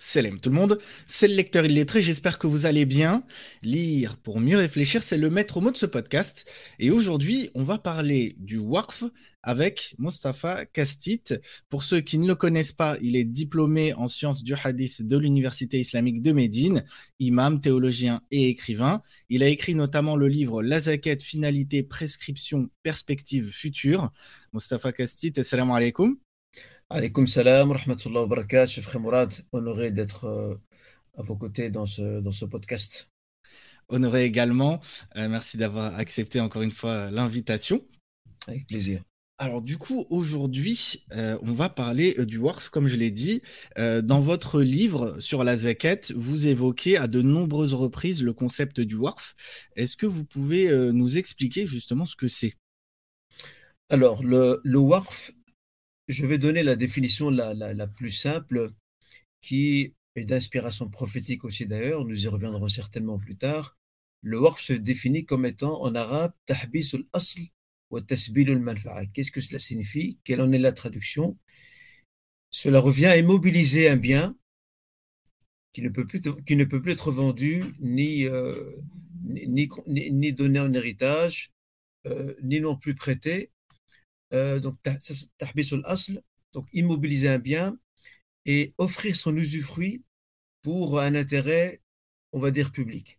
Salam tout le monde, c'est le lecteur illettré, j'espère que vous allez bien. Lire pour mieux réfléchir, c'est le maître mot de ce podcast. Et aujourd'hui, on va parler du Warf avec Mustafa Kastit. Pour ceux qui ne le connaissent pas, il est diplômé en sciences du hadith de l'Université islamique de Médine, imam, théologien et écrivain. Il a écrit notamment le livre La zakat, finalité, prescription, perspective future. Mustafa Kastit, assalamu alaikum. Alaykoum salam, rahmatullah wa barakat, Chef Mourad, honoré d'être euh, à vos côtés dans ce, dans ce podcast. Honoré également, euh, merci d'avoir accepté encore une fois l'invitation. Avec plaisir. Alors du coup, aujourd'hui, euh, on va parler du WARF, comme je l'ai dit. dans votre livre sur la zakat, vous évoquez à de nombreuses reprises le concept du WARF. Est-ce que vous pouvez nous expliquer justement ce que c'est? Alors, le, le WARF, je vais donner la définition la, plus simple, qui est d'inspiration prophétique aussi d'ailleurs, nous y reviendrons certainement plus tard. Le warf se définit comme étant en arabe tahbis al-asl wa tasbil al-manfa'a. Qu'est-ce que cela signifie? Quelle en est la traduction? Cela revient à immobiliser un bien qui ne peut plus, être vendu ni, euh, ni, ni, donné en héritage, euh, ni non plus prêté, euh, donc immobiliser un bien et offrir son usufruit pour un intérêt, on va dire, public.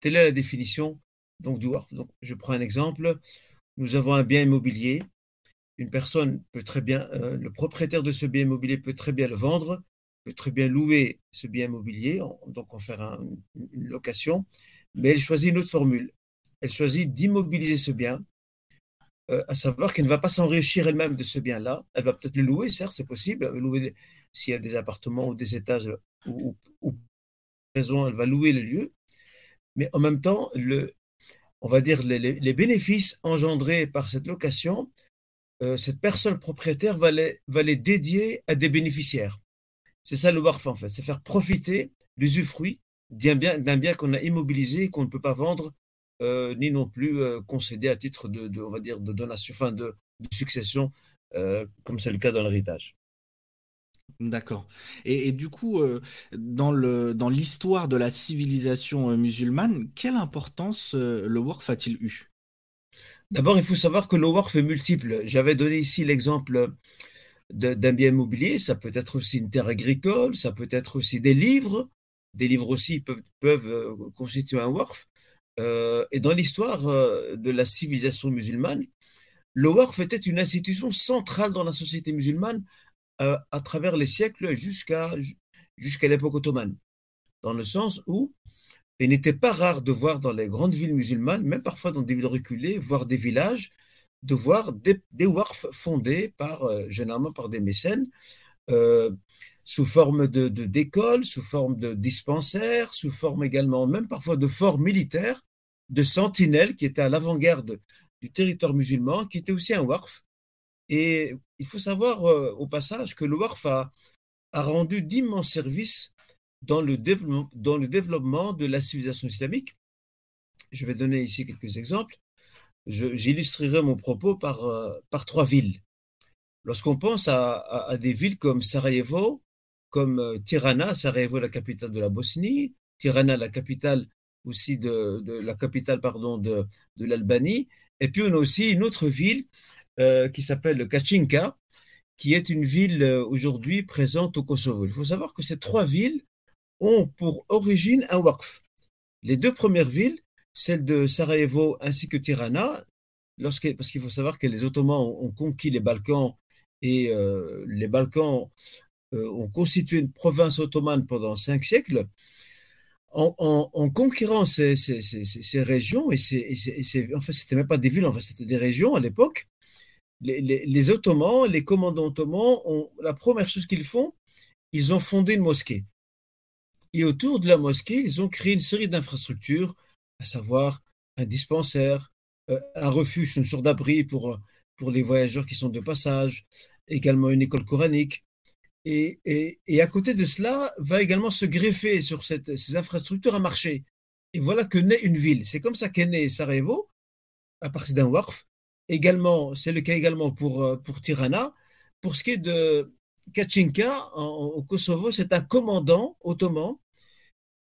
Telle est la définition donc, WARF. Je prends un exemple. Nous avons un bien immobilier. Une personne peut très bien, euh, le propriétaire de ce bien immobilier peut très bien le vendre, peut très bien louer ce bien immobilier, donc en faire une location, mais elle choisit une autre formule. Elle choisit d'immobiliser ce bien euh, à savoir qu'elle ne va pas s'enrichir elle-même de ce bien-là. Elle va peut-être le louer, certes, c'est possible. Louer s'il y a des appartements ou des étages ou, raison, elle va louer le lieu. Mais en même temps, le, on va dire les, bénéfices engendrés par cette location, euh, cette personne propriétaire va les, va les dédier à des bénéficiaires. C'est ça le WARF en fait, c'est faire profiter l'usufruit d'un bien, bien qu'on a immobilisé et qu'on ne peut pas vendre ni non plus euh, concédé à titre de, on va dire, de donation, enfin de, succession, euh, comme c'est le cas dans l'héritage. D'accord. Et, du coup, dans le dans l'histoire de la civilisation musulmane, quelle importance le Warf a-t-il eu? D'abord, il faut savoir que le Warf est multiple. J'avais donné ici l'exemple d'un bien immobilier, ça peut être aussi une terre agricole, ça peut être aussi des livres. Des livres aussi peuvent, peuvent constituer un Warf. Euh, et dans l'histoire euh, de la civilisation musulmane, le Waqf était une institution centrale dans la société musulmane euh, à travers les siècles jusqu'à jusqu'à l'époque ottomane, dans le sens où il n'était pas rare de voir dans les grandes villes musulmanes, même parfois dans des villes reculées, voire des villages, de voir des, des fondés par, généralement par des mécènes, sous forme de d'écoles, sous forme de dispensaires, sous forme également, même parfois de forts militaires, de sentinelles qui étaient à l'avant-garde du territoire musulman, qui était aussi un warf. Et il faut savoir euh, au passage que le warf a, rendu d'immenses services dans le, développement, dans le développement de la civilisation islamique. Je vais donner ici quelques exemples. J'illustrerai mon propos par, euh, par trois villes. Lorsqu'on pense à, des villes comme Sarajevo, comme euh, Tirana, Sarajevo, la capitale de la Bosnie, Tirana, la capitale aussi de, la capitale pardon, de, de l'Albanie. Et puis on a aussi une autre ville euh, qui s'appelle Kachinka, qui est une ville euh, aujourd'hui présente au Kosovo. Il faut savoir que ces trois villes ont pour origine un waqf. Les deux premières villes, celles de Sarajevo ainsi que Tirana, lorsque, parce qu'il faut savoir que les Ottomans ont, conquis les Balkans et les Balkans ont constitué une province ottomane pendant cinq siècles, en, conquérant ces, régions, et, c'est, en fait, c'était même pas des villes, en fait, c'était des régions à l'époque, les, Ottomans, les commandants ottomans, ont, la première chose qu'ils font, ils ont fondé une mosquée. Et autour de la mosquée, ils ont créé une série d'infrastructures, à savoir un dispensaire, euh, un refuge, une sorte d'abri pour, pour les voyageurs qui sont de passage, également une école coranique, et, à côté de cela, va également se greffer sur ces infrastructures un marché. Et voilà que naît une ville. C'est comme ça qu'est né Sarajevo, à partir d'un waqf. Également, c'est le cas également pour, euh, pour Tirana. Pour ce qui est de, Kachinka, au Kosovo, c'est un commandant ottoman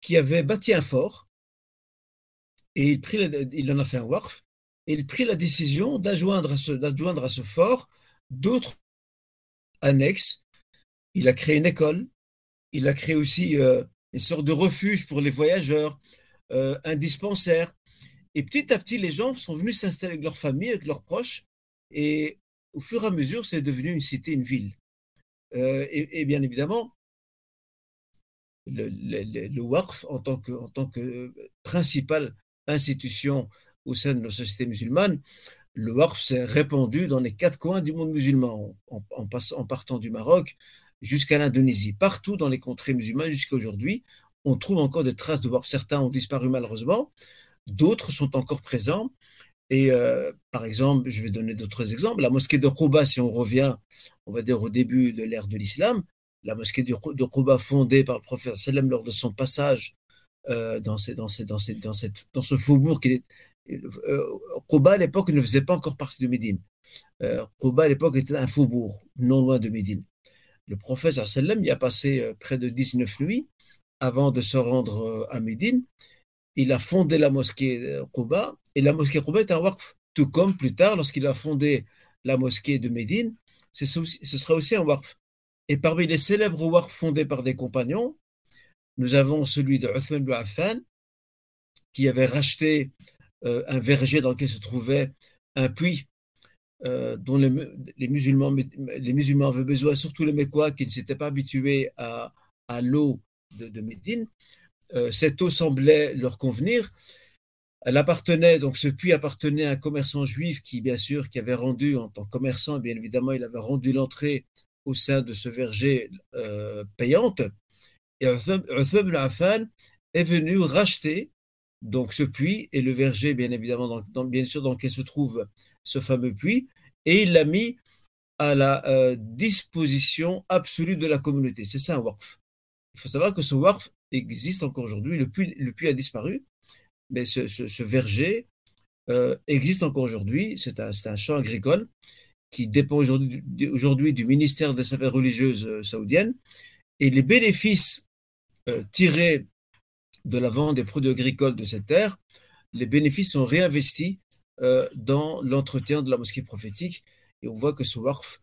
qui avait bâti un fort et il, prit il en a fait un wharf et il prit la décision d'adjoindre à à ce fort d'autres annexes. Il a créé une école, il a créé aussi euh, une sorte de refuge pour les voyageurs, euh, un dispensaire. Et petit à petit, les gens sont venus s'installer avec leur famille, avec leurs proches, et au fur et à mesure, c'est devenu une cité, une ville. Euh, et, bien évidemment, le, le, WARF, en tant que, principale institution au sein de nos sociétés musulmanes, le WARF s'est répandu dans les quatre coins du monde musulman, en partant du Maroc jusqu'à l'Indonésie. Partout dans les contrées musulmanes jusqu'à aujourd'hui, on trouve encore des traces de WARF. Certains ont disparu malheureusement, d'autres sont encore présents. Et euh, par exemple, je vais donner d'autres exemples. La mosquée de Quba, si on revient, on va dire au début de l'ère de l'islam, la mosquée de Quba fondée par le prophète sallam lors de son passage euh, dans ce faubourg qui est, euh, à l'époque ne faisait pas encore partie de Médine. Euh, à l'époque était un faubourg non loin de Médine. Le prophète sallam y a passé près de 19 nuits avant de se rendre à Médine. Il a fondé la mosquée Quba et la mosquée Roubaix est un waqf, tout comme plus tard, lorsqu'il a fondé la mosquée de Médine, ce sera aussi un waqf. Et parmi les célèbres waqf fondés par des compagnons, nous avons celui de Uthman ibn Affan, qui avait racheté euh, un verger dans lequel se trouvait un puits euh, dont les, musulmans, les musulmans avaient besoin, surtout les Mécois, qui ne s'étaient pas habitués à, l'eau de, Médine. Euh, cette eau semblait leur convenir. Elle appartenait, donc ce puits appartenait à un commerçant juif qui, bien sûr, qui avait rendu, en tant que commerçant, bien évidemment, il avait rendu l'entrée au sein de ce verger euh, payante. Et Uthman ibn Affan est venu racheter donc ce puits et le verger, bien évidemment, dans, bien sûr, dans lequel se trouve ce fameux puits, et il l'a mis à la euh, disposition absolue de la communauté. C'est ça un waqf. Il faut savoir que ce waqf existe encore aujourd'hui. Le puits, le puits a disparu, mais ce, verger euh, existe encore aujourd'hui. C'est un, champ agricole qui dépend aujourd'hui du ministère des Affaires religieuses euh, saoudiennes. Et les bénéfices tirés de la vente des produits agricoles de cette terre, les bénéfices sont réinvestis dans l'entretien de la mosquée prophétique. Et on voit que ce warf,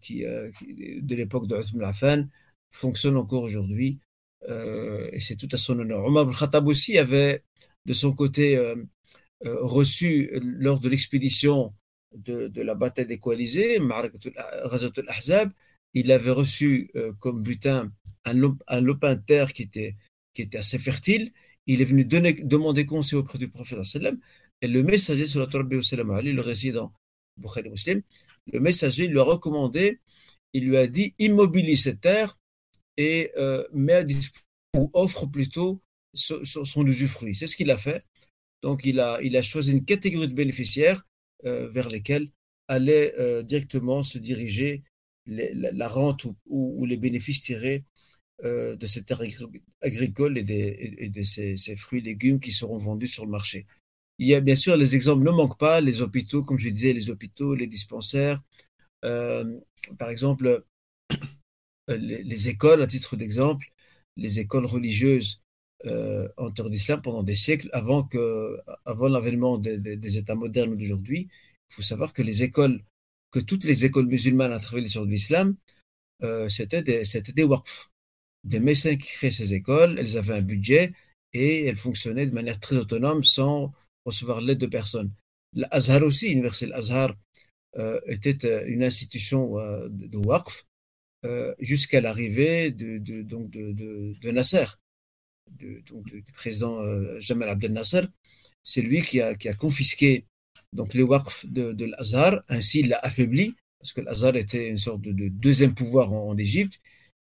qui, de l'époque de Uthman Affan, fonctionne encore aujourd'hui. et c'est tout à son honneur. Omar al-Khattab aussi avait de son côté euh, euh, reçu lors de l'expédition de, la bataille des coalisés, al-Ahzab, il avait reçu euh, comme butin un, lopin de terre qui était, qui était assez fertile. Il est venu demander conseil auprès du prophète et le messager, sur la le résident Bukhari Muslim, le messager lui a recommandé, il lui a dit immobilise cette terre et met à disposition, ou offre plutôt son, usufruit. C'est ce qu'il a fait. Donc, il a, il a choisi une catégorie de bénéficiaires euh, vers lesquels allait euh, directement se diriger la, rente ou, les bénéfices tirés euh, de cette terre agricole et, des, de ces, fruits et légumes qui seront vendus sur le marché. Il y a bien sûr, les exemples ne manquent pas, les hôpitaux, comme je disais, les hôpitaux, les dispensaires. par exemple, les, les, écoles, à titre d'exemple, les écoles religieuses euh, en terre d'islam pendant des siècles avant, avant l'avènement des, États modernes d'aujourd'hui. Il faut savoir que les écoles, que toutes les écoles musulmanes à travers l'histoire de l'islam, euh, c'était des, c'était des waqf, des médecins qui créaient ces écoles, elles avaient un budget et elles fonctionnaient de manière très autonome sans recevoir l'aide de personne. L'Azhar aussi, l'université Azhar, euh, était une institution de, de waqf jusqu'à l'arrivée de, de, donc de, de, Nasser du, président euh, Jamal Abdel Nasser, c'est lui qui a, qui a, confisqué donc les waqf de, de l'Azhar, ainsi il l'a affaibli, parce que l'Azhar était une sorte de, deuxième pouvoir en, Égypte.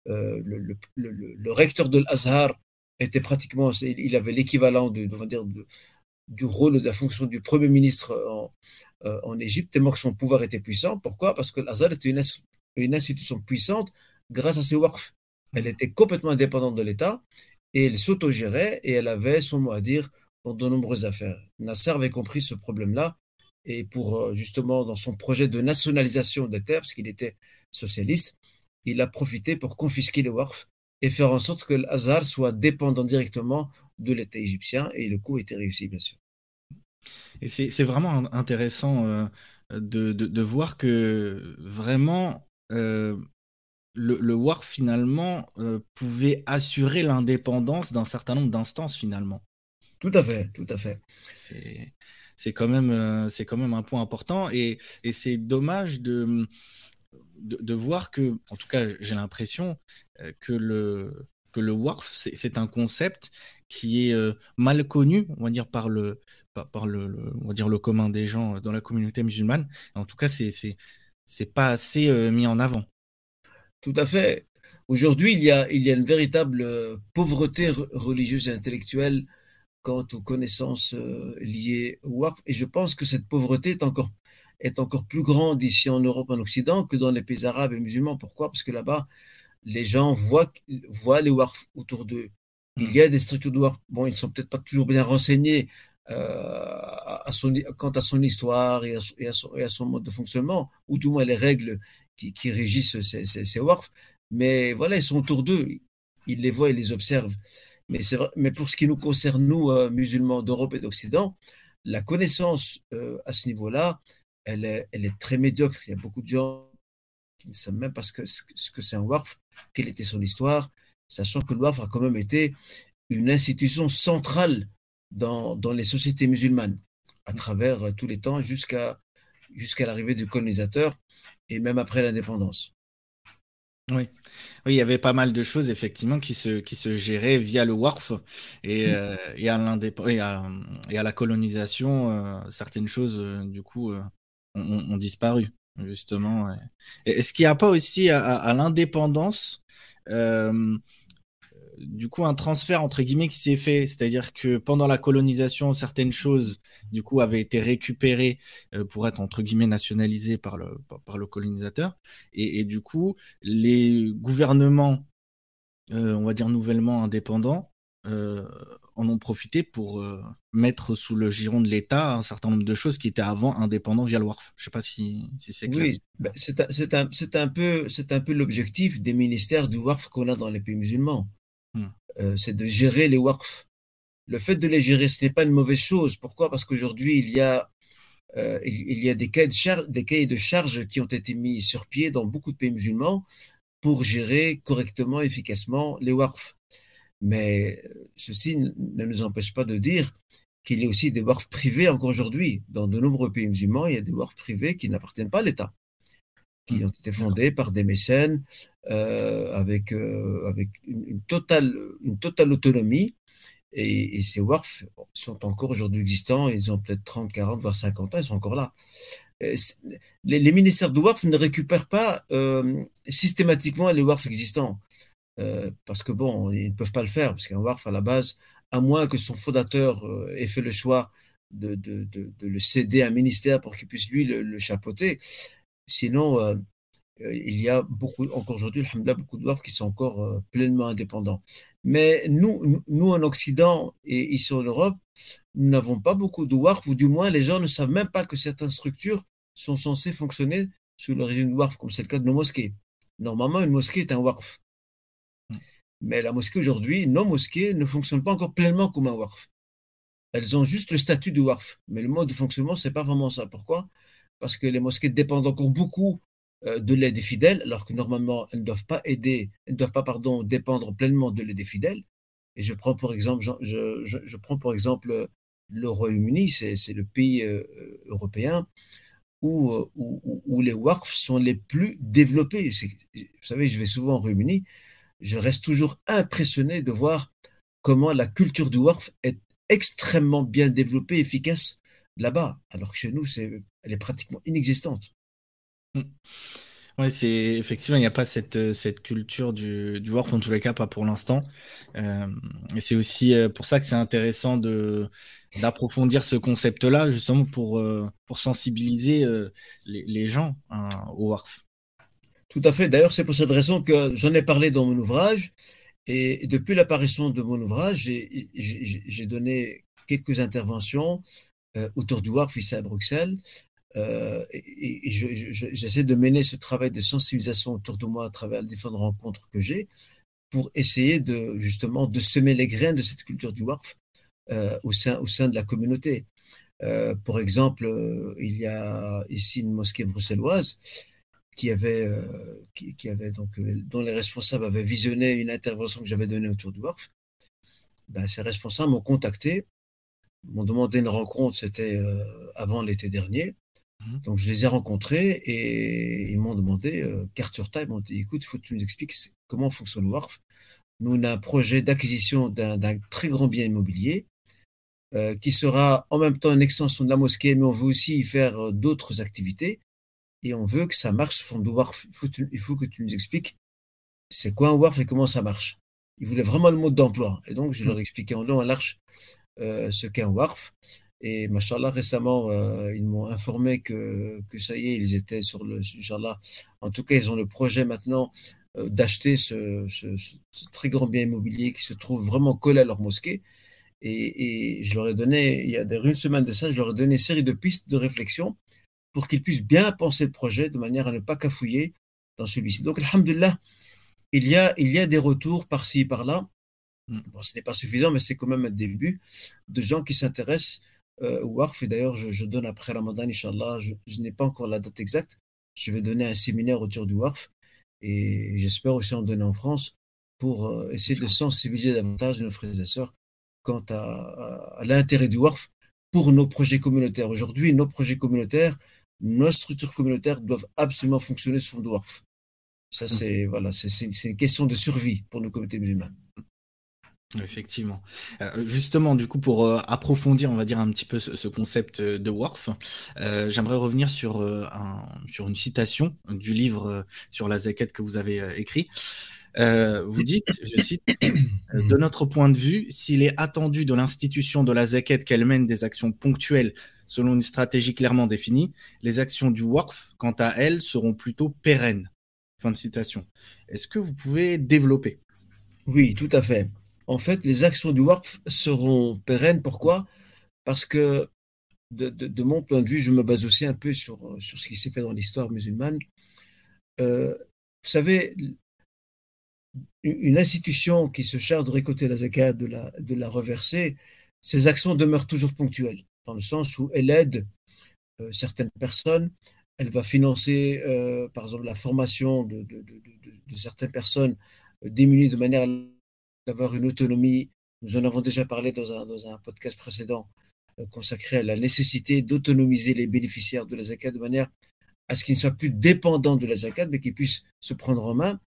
Euh, le, recteur de l'Azhar était pratiquement, il avait l'équivalent de, du rôle de la fonction du premier ministre en, euh, en Égypte, tellement que son pouvoir était puissant. Pourquoi? Parce que l'Azhar était une, institution puissante grâce à ses waqf. Elle était complètement indépendante de l'État et elle s'autogérait et elle avait son mot à dire dans de nombreuses affaires. Nasser avait compris ce problème-là et pour euh, justement dans son projet de nationalisation des terres, parce qu'il était socialiste, il a profité pour confisquer le Waqf et faire en sorte que l'Azhar soit dépendant directement de l'État égyptien, et le coup était réussi, bien sûr. Et c'est vraiment intéressant euh, de, de, voir que vraiment euh, le, le Waqf finalement euh, pouvait assurer l'indépendance d'un certain nombre d'instances finalement. Tout à fait, tout à fait. C'est quand même c'est quand même un point important et, et c'est dommage de de, voir que, en tout cas, j'ai l'impression que le, que le WARF, c'est un concept qui est euh, mal connu, on va dire, par le, par, le, on va dire, le commun des gens dans la communauté musulmane. En tout cas, c'est c'est pas assez euh, mis en avant. Tout à fait. Aujourd'hui, il y a, il y a une véritable pauvreté religieuse et intellectuelle quant aux connaissances liées au WARF. Et je pense que cette pauvreté est encore est encore plus grande ici en Europe, en Occident, que dans les pays arabes et musulmans. Pourquoi? Parce que là-bas, les gens voient, voient les warf autour d'eux. Il hmm. y a des structures de warf. Bon, ils ne sont peut-être pas toujours bien renseignés euh, son, quant à son histoire et à, son, mode de fonctionnement, ou tout moins les règles qui, régissent ces, ces. Mais voilà, ils sont autour d'eux. Ils les voient et les observent. Mais, pour ce qui nous concerne, nous, euh, musulmans d'Europe et d'Occident, la connaissance euh, à ce niveau-là, elle est, très médiocre. Il y a beaucoup de gens qui ne savent même pas ce que, ce que c'est un WARF, quelle était son histoire, sachant que le WARF a quand même été une institution centrale dans, dans les sociétés musulmanes, à travers euh, tous les temps, jusqu'à jusqu'à l'arrivée du colonisateur et même après l'indépendance. Oui. oui, il y avait pas mal de choses effectivement qui se, qui se géraient via le WARF et, euh, et, à, et, à, et à la colonisation, euh, certaines choses du coup ont, disparu, justement. Est-ce qu'il n'y a pas aussi à, l'indépendance, du coup, un transfert entre guillemets qui s'est fait C'est-à-dire que pendant la colonisation, certaines choses, du coup, avaient été récupérées euh, pour être entre guillemets nationalisées par le, par le colonisateur. Et, du coup, les gouvernements, euh, on va dire nouvellement indépendants, en ont profité pour euh, mettre sous le giron de l'État un certain nombre de choses qui étaient avant indépendantes via le WARF. Je ne sais pas si, c'est. Oui, ben, c'est un, un, peu, un peu l'objectif des ministères du WARF qu'on a dans les pays musulmans. Hmm. Euh, c'est de gérer les WARF. Le fait de les gérer, ce n'est pas une mauvaise chose. Pourquoi? Parce qu'aujourd'hui, il y a euh, des cahiers, de charges qui ont été mis sur pied dans beaucoup de pays musulmans pour gérer correctement, efficacement les WARF. Mais ceci ne nous empêche pas de dire qu'il y a aussi des WARF privés encore aujourd'hui. Dans de nombreux pays musulmans, il y a des WARF privés qui n'appartiennent pas à l'État, qui ont été fondés par des mécènes euh, avec, euh, avec une, totale, une totale autonomie. Et, ces WARF sont encore aujourd'hui existants. Ils ont peut-être 30, 40, voire 50 ans, ils sont encore là. Euh, les, ministères de WARF ne récupèrent pas systématiquement les WARF existants. Parce que bon, ils ne peuvent pas le faire, parce qu'un WARF à la base, à moins que son fondateur ait fait le choix de, de, de, de, le céder à un ministère pour qu'il puisse lui le, chapeauter. Sinon, euh, il y a beaucoup, encore aujourd'hui, beaucoup de qui sont encore pleinement indépendants. Mais nous, nous, en Occident et ici en Europe, nous n'avons pas beaucoup de WARF, ou du moins les gens ne savent même pas que certaines structures sont censées fonctionner sous le régime de WARF, comme c'est le cas de nos mosquées. Normalement, une mosquée est un WARF. Mais la mosquée aujourd'hui, nos mosquées ne fonctionnent pas encore pleinement comme un WARF. Elles ont juste le statut de WARF. Mais le mode de fonctionnement, c'est pas vraiment ça. Pourquoi? Parce que les mosquées dépendent encore beaucoup euh, de l'aide des fidèles, alors que normalement, elles ne doivent pas aider, elles ne doivent pas, pardon, dépendre pleinement de l'aide des fidèles. Et je prends pour exemple, je, prends pour exemple le Royaume-Uni, c'est le pays euh, européen où, euh, les WARF sont les plus développés. Vous savez, je vais souvent au Royaume-Uni, je reste toujours impressionné de voir comment la culture du WARF est extrêmement bien développée, efficace là-bas, alors que chez nous, c'est, elle est pratiquement inexistante. Hmm. Oui, c'est effectivement, il n'y a pas cette, euh, cette culture du, du WARF, en tous les cas, pas pour l'instant. Euh, et c'est aussi euh, pour ça que c'est intéressant de, d'approfondir ce concept-là, justement pour, pour sensibiliser les, les gens hein, au WARF. Tout à fait. D'ailleurs, c'est pour cette raison que j'en ai parlé dans mon ouvrage. Et depuis l'apparition de mon ouvrage, j'ai donné quelques interventions autour du WARF ici à Bruxelles, et, j'essaie de mener ce travail de sensibilisation autour de moi à travers les différentes rencontres que j'ai pour essayer de justement de semer les graines de cette culture du WARF au, sein, au sein de la communauté. Euh, pour exemple, euh, il y a ici une mosquée bruxelloise qui avait, euh, qui, avait donc, dont les responsables avaient visionné une intervention que j'avais donnée autour du WARF. Ben, ces responsables m'ont contacté, m'ont demandé une rencontre, c'était avant l'été dernier. Mmh. Donc je les ai rencontrés et ils m'ont demandé, carte sur table, ils m'ont dit, écoute, il faut que tu nous expliques comment fonctionne WARF. Nous, on a un projet d'acquisition d'un très grand bien immobilier euh, qui sera en même temps une extension de la mosquée, mais on veut aussi y faire euh, d'autres activités. Et on veut que ça marche sous forme de WARF. Il faut, il faut que tu nous expliques c'est quoi un WARF et comment ça marche. Ils voulaient vraiment le mode d'emploi. Et donc, je leur ai expliqué en long, en large euh, ce qu'est un WARF. Et machallah, récemment, euh, ils m'ont informé que, que ça y est, ils étaient sur le, là. En tout cas, ils ont le projet maintenant euh, d'acheter ce, très grand bien immobilier qui se trouve vraiment collé à leur mosquée. Et, je leur ai donné, il y a une semaine de ça, je leur ai donné une série de pistes de réflexion pour qu'ils puissent bien penser le projet de manière à ne pas cafouiller dans celui-ci. Donc, alhamdulillah, il y a, il y a des retours par-ci, par-là. Mm. Bon, ce n'est pas suffisant, mais c'est quand même un début de gens qui s'intéressent euh, au WARF. Et d'ailleurs, je, donne après Ramadan, Inch'Allah, je, je n'ai pas encore la date exacte. Je vais donner un séminaire autour du WARF et j'espère aussi en donner en France pour euh, essayer de sensibiliser davantage nos frères et sœurs quant à, l'intérêt du WARF pour nos projets communautaires. Aujourd'hui, nos projets communautaires, nos structures communautaires doivent absolument fonctionner sous le WARF. Ça, mmh. c'est voilà, c'est une question de survie pour nos communautés musulmanes. Effectivement. Euh, justement, du coup, pour euh, approfondir, on va dire un petit peu ce, concept de WARF, euh, j'aimerais revenir sur, un, sur une citation du livre sur la zakat que vous avez écrit. Euh, vous dites, je cite, euh, de notre point de vue, s'il est attendu de l'institution de la zakat qu'elle mène des actions ponctuelles selon une stratégie clairement définie, les actions du WARF, quant à elles, seront plutôt pérennes. Fin de citation. Est-ce que vous pouvez développer? Oui, tout à fait. En fait, les actions du WARF seront pérennes. Pourquoi? Parce que de, mon point de vue, je me base aussi un peu sur, sur ce qui s'est fait dans l'histoire musulmane. Euh, vous savez, une institution qui se charge de récolter la zakat, de la, de la reverser, ses actions demeurent toujours ponctuelles, dans le sens où elle aide euh, certaines personnes, elle va financer, euh, par exemple, la formation de, de, de, certaines personnes démunies de manière à avoir une autonomie. Nous en avons déjà parlé dans un, dans un podcast précédent consacré à la nécessité d'autonomiser les bénéficiaires de la zakat de manière à ce qu'ils ne soient plus dépendants de la zakat, mais qu'ils puissent se prendre en main.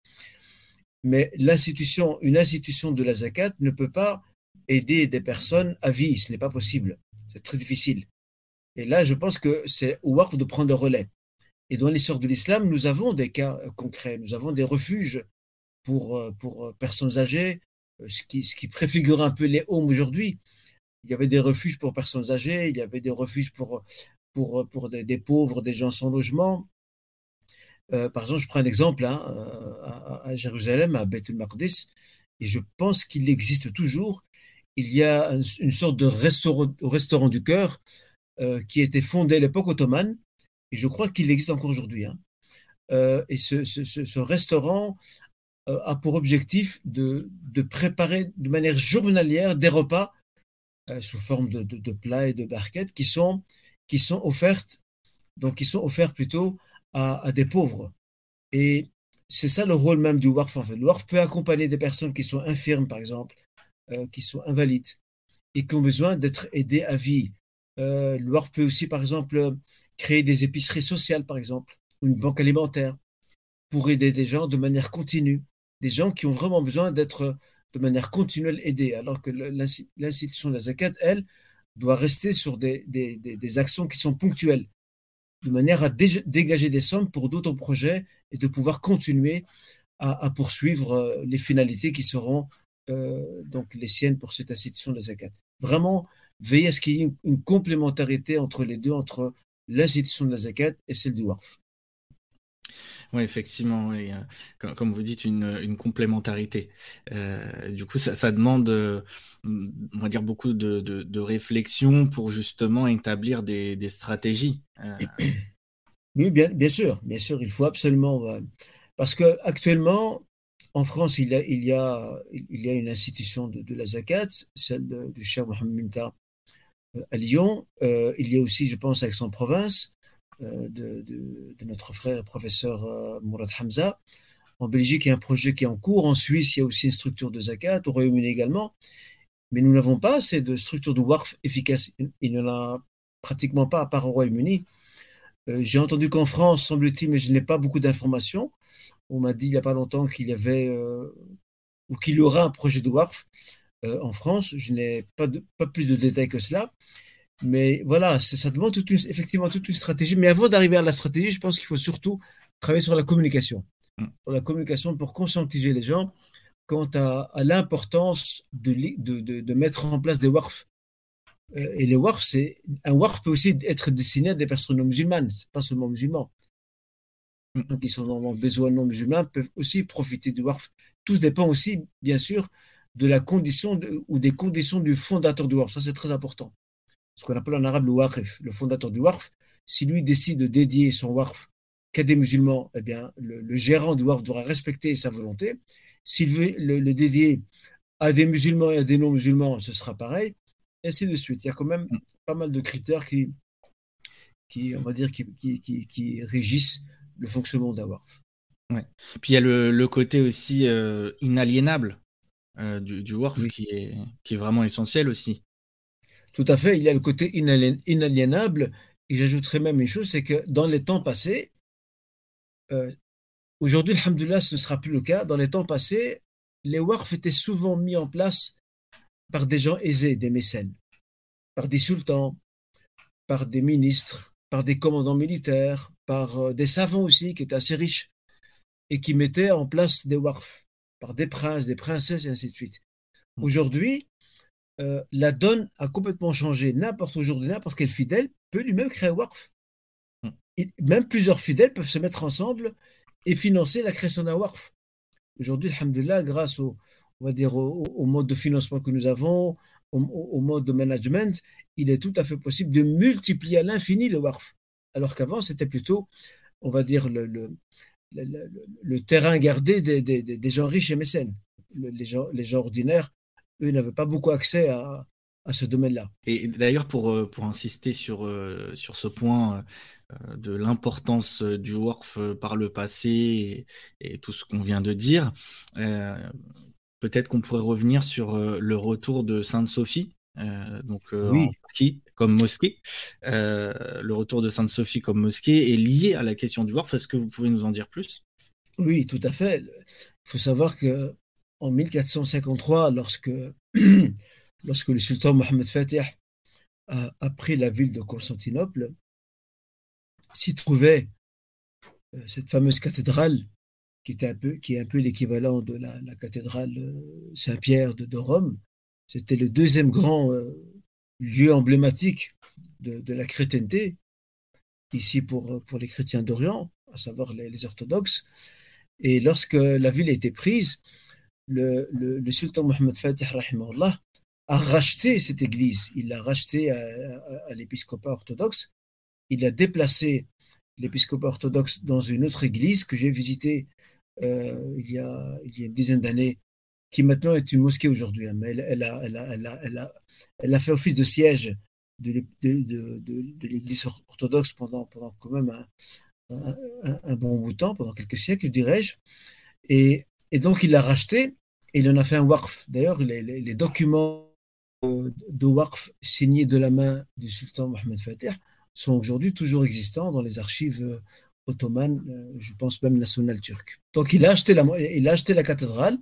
Mais l'institution, une institution de la zakat ne peut pas aider des personnes à vie. Ce n'est pas possible. C'est très difficile. Et là, je pense que c'est au WARF de prendre le relais. Et dans l'histoire de l'islam, nous avons des cas concrets. Nous avons des refuges pour, euh, pour personnes âgées, euh, ce qui, ce qui préfigure un peu les homes aujourd'hui. Il y avait des refuges pour personnes âgées, il y avait des refuges pour, pour, pour des, pauvres, des gens sans logement. Euh, par exemple, je prends un exemple hein, euh, à, Jérusalem, à Beth Maqdis, et je pense qu'il existe toujours. Il y a une sorte de restaurant, restaurant du cœur euh, qui a été fondé à l'époque ottomane, et je crois qu'il existe encore aujourd'hui. Hein. et ce, restaurant a pour objectif de, préparer de manière journalière des repas sous forme de, plats et de barquettes qui sont, qui sont offertes, donc qui sont offerts plutôt à, des pauvres. Et c'est ça le rôle même du WARF. Le WARF peut accompagner des personnes qui sont infirmes, par exemple, euh, qui sont invalides et qui ont besoin d'être aidées à vie. Euh, le WARF peut aussi, par exemple, créer des épiceries sociales, par exemple, ou une banque alimentaire pour aider des gens de manière continue, des gens qui ont vraiment besoin d'être de manière continuelle aidés, alors que l'institution de la zakat, elle, doit rester sur des, des, des actions qui sont ponctuelles de manière à dégager des sommes pour d'autres projets et de pouvoir continuer à, poursuivre euh, les finalités qui seront euh, donc les siennes pour cette institution de zakat. Vraiment, veiller à ce qu'il y ait une, complémentarité entre les deux, entre l'institution de la zakat et celle du WARF. Oui, effectivement, et, comme, vous dites, une, complémentarité. du coup, ça, demande, on va dire, beaucoup de, réflexion pour justement établir des, stratégies. Oui, bien, sûr, bien sûr, il faut absolument. Parce que actuellement, en France, il y a, une institution de, la zakat, celle du Cheikh Mohamed Minta euh, à Lyon. Euh, il y a aussi, je pense, Aix-en-Provence, euh, de, notre frère professeur Mourad Hamza. En Belgique, il y a un projet qui est en cours. En Suisse, il y a aussi une structure de zakat. Au Royaume-Uni également. Mais nous n'avons pas assez de structures de WARF efficaces. Il n'y en a pratiquement pas à part au Royaume-Uni. J'ai entendu qu'en France, semble-t-il, mais je n'ai pas beaucoup d'informations, on m'a dit il n'y a pas longtemps qu'il y avait euh, ou qu'il y aura un projet de WARF euh, en France. Je n'ai pas, pas plus de détails que cela. Mais voilà, ça demande toute effectivement toute une stratégie. Mais avant d'arriver à la stratégie, je pense qu'il faut surtout travailler sur la communication. Mm. Sur la communication pour conscientiser les gens quant à, l'importance de, de, de, mettre en place des WARF. Euh, et les WARF, c'est un WARF peut aussi être destiné à des personnes non musulmanes, pas seulement musulmans qui sont dans besoin non musulmans peuvent aussi profiter du WARF. Tout dépend aussi, bien sûr, de la condition ou des conditions du fondateur du WARF. Ça, c'est très important. Ce qu'on appelle en arabe le WARF, le fondateur du WARF. Si lui décide de dédier son WARF qu'à des musulmans, eh bien, le, gérant du WARF devra respecter sa volonté. S'il veut le, dédier à des musulmans et à des non-musulmans, ce sera pareil, et ainsi de suite. Il y a quand même mm. pas mal de critères qui, qui on va dire, qui, qui, qui régissent le fonctionnement d'un WARF. Ouais. Puis il y a le, côté aussi euh, inaliénable euh, du, du WARF qui, est, qui est vraiment essentiel aussi. Tout à fait, il y a le côté inaliénable. Et j'ajouterais même une chose, c'est que dans les temps passés, euh, aujourd'hui, alhamdoulilah, ce ne sera plus le cas. Dans les temps passés, les WARF étaient souvent mis en place par des gens aisés, des mécènes, par des sultans, par des ministres, par des commandants militaires, par euh, des savants aussi qui étaient assez riches et qui mettaient en place des warfs, par des princes, des princesses et ainsi de suite. Hmm. Aujourd'hui, euh, la donne a complètement changé. N'importe aujourd'hui, n'importe quel fidèle peut lui-même créer un warf. Hmm. même plusieurs fidèles peuvent se mettre ensemble et financer la création d'un warf. Aujourd'hui, alhamdulillah, grâce au, on va dire, au, mode de financement que nous avons, au, mode de management, il est tout à fait possible de multiplier à l'infini le WARF. Alors qu'avant, c'était plutôt, on va dire, le, le, le, terrain gardé des, des, des, gens riches et mécènes. les, gens, les gens ordinaires, eux, n'avaient pas beaucoup accès à, à ce domaine-là. Et d'ailleurs, pour, euh, pour insister sur, euh, sur ce point euh, de l'importance du WARF par le passé et, tout ce qu'on vient de dire, peut-être qu'on pourrait revenir sur le retour de Sainte-Sophie euh, donc euh, oui. comme mosquée. Le retour de Sainte-Sophie comme mosquée est lié à la question du Wharf. Est-ce que vous pouvez nous en dire plus? Oui, tout à fait. Il faut savoir que en 1453, lorsque, lorsque le sultan Mohamed Fatih a, pris la ville de Constantinople, s'y trouvait cette fameuse cathédrale qui, était un peu, qui est un peu l'équivalent de la, cathédrale Saint-Pierre de Rome, c'était le deuxième grand euh, lieu emblématique de, la chrétienté, ici pour, pour les chrétiens d'Orient, à savoir les, orthodoxes. Et lorsque la ville a été prise, le, le, sultan Mohammed Fatih a racheté cette église. Il l'a racheté à, l'épiscopat orthodoxe. Il a déplacé l'épiscopat orthodoxe dans une autre église que j'ai visitée euh, il, y a, une dizaine d'années qui maintenant est une mosquée aujourd'hui, mais elle, a, fait office de siège de, l'Église orthodoxe pendant, pendant quand même un, un, bon bout de temps, pendant quelques siècles, dirais-je. Et, et, donc il l'a racheté et il en a fait un waqf. D'ailleurs, les, documents de waqf signés de la main du sultan Mohamed Fatih sont aujourd'hui toujours existants dans les archives ottomanes, je pense même nationales turques. Donc il a acheté la, il a acheté la cathédrale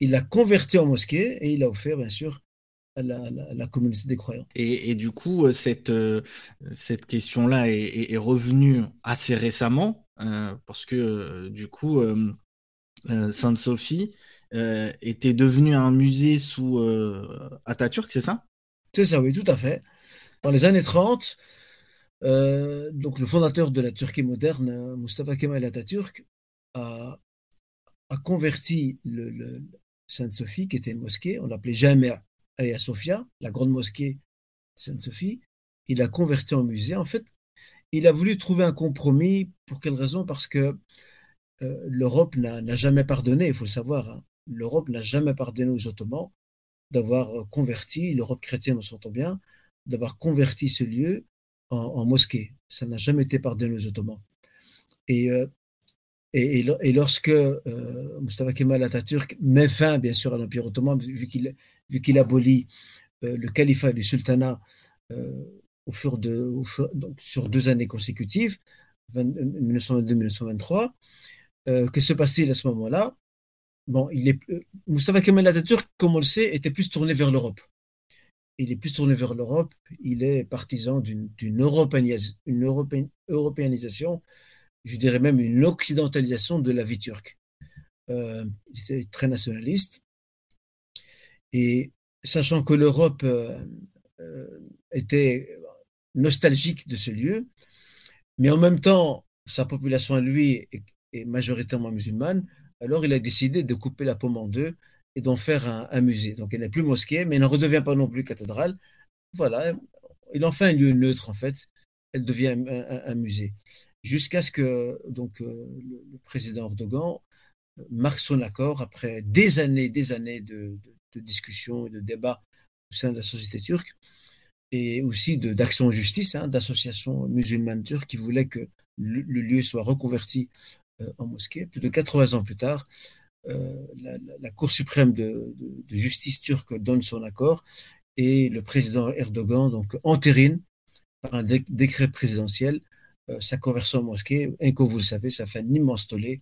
il l'a converti en mosquée et il a offert, bien sûr, à la, communauté des croyants. Et, du coup, euh, cette, euh, cette question-là est, revenue assez récemment, euh, parce que du coup, Sainte-Sophie était devenue un musée sous Atatürk, c'est ça? C'est ça, oui, tout à fait. Dans les années 30, donc le fondateur de la Turquie moderne, Mustafa Kemal Atatürk, a, converti le, Sainte-Sophie, qui était une mosquée, on l'appelait Jamia Aya Sophia, la grande mosquée Sainte-Sophie, il a converti en musée. En fait, il a voulu trouver un compromis. Pour quelle raison? Parce que euh, l'Europe n'a jamais pardonné, il faut le savoir. Hein. L'Europe n'a jamais pardonné aux Ottomans d'avoir euh, converti, l'Europe chrétienne, on s'entend bien, d'avoir converti ce lieu en, mosquée. Ça n'a jamais été pardonné aux Ottomans. Et, euh, et, et, lorsque Mustafa Kemal Atatürk met fin, bien sûr, à l'Empire ottoman, vu qu'il qu'il abolit le califat du sultanat au fur de, sur deux années consécutives, 1922-1923, que se passe-t-il à ce moment-là Bon, il est, Mustafa Kemal Atatürk, comme on le sait, était plus tourné vers l'Europe il est plus tourné vers l'Europe, il est partisan d'une européanisation, je dirais même une occidentalisation de la vie turque. Euh, il était très nationaliste. Et sachant que l'Europe euh, euh, était nostalgique de ce lieu, mais en même temps, sa population à lui est majoritairement musulmane, alors il a décidé de couper la pomme en deux et d'en faire un, musée. Donc elle n'est plus mosquée, mais elle ne redevient pas non plus cathédrale. Voilà, il en fait un lieu neutre en fait. Elle devient un, musée. Jusqu'à ce que donc, euh, le, président Erdogan euh, marque son accord après des années, des années de, discussions et de débats au sein de la société turque et aussi d'action en justice, hein, d'associations musulmanes turques qui voulaient que le, lieu soit reconverti en mosquée. Plus de 80 ans plus tard, euh, la, Cour suprême de, justice turque donne son accord et le président Erdogan donc entérine par un décret présidentiel euh, sa conversion en mosquée. Et comme vous le savez, ça fait un immense tollé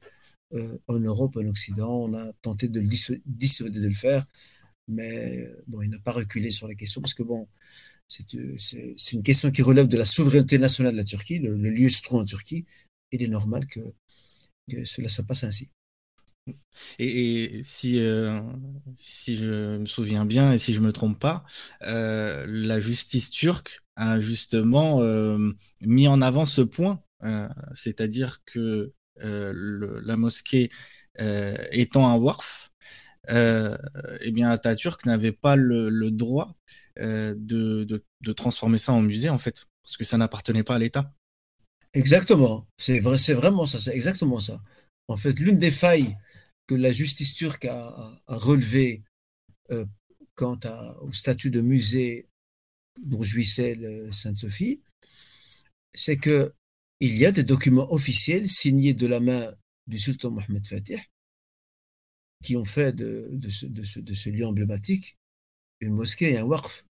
euh, en Europe, en Occident. On a tenté de le dissuader de le faire, mais bon, il n'a pas reculé sur la question parce que bon, c'est une question qui relève de la souveraineté nationale de la Turquie. Le, lieu se trouve en Turquie. Il est normal que cela se passe ainsi. Et, si, euh, si je me souviens bien et si je me trompe pas, euh, la justice turque a justement euh, mis en avant ce point, c'est-à-dire que la mosquée étant un warf, eh bien Atatürk n'avait pas le, droit de, de, transformer ça en musée en fait, parce que ça n'appartenait pas à l'État. Exactement, c'est vrai, c'est vraiment ça, c'est exactement ça. En fait, l'une des failles que la justice turque a, relevé euh, quant au statut de musée dont jouissait Sainte-Sophie, c'est que il y a des documents officiels signés de la main du sultan Mohamed Fatih qui ont fait de, ce, lieu emblématique une mosquée et un waqf.